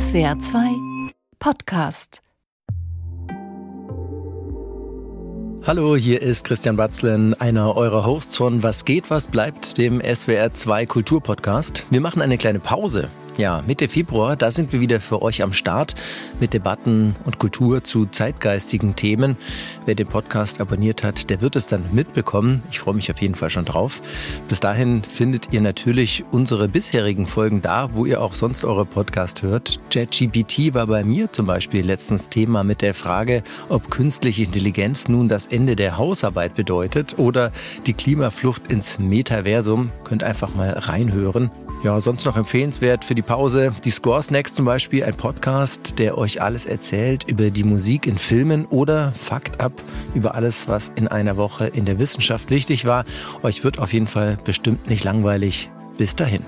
SWR 2 Podcast. Hallo, hier ist Christian Batzlen, einer eurer Hosts von Was geht, was bleibt, dem SWR 2 Kulturpodcast. Wir machen eine kleine Pause ja, Mitte Februar, da sind wir wieder für euch am Start mit Debatten und Kultur zu zeitgeistigen Themen. Wer den Podcast abonniert hat, der wird es dann mitbekommen. Ich freue mich auf jeden Fall schon drauf. Bis dahin findet ihr natürlich unsere bisherigen Folgen da, wo ihr auch sonst eure Podcast hört. ChatGPT war bei mir zum Beispiel letztens Thema mit der Frage, ob künstliche Intelligenz nun das Ende der Hausarbeit bedeutet oder die Klimaflucht ins Metaversum. Könnt einfach mal reinhören. Ja, sonst noch empfehlenswert für die Pause die Score Snacks zum Beispiel, ein Podcast, der euch alles erzählt über die Musik in Filmen oder Fakt ab über alles, was in einer Woche in der Wissenschaft wichtig war. Euch wird auf jeden Fall bestimmt nicht langweilig. Bis dahin.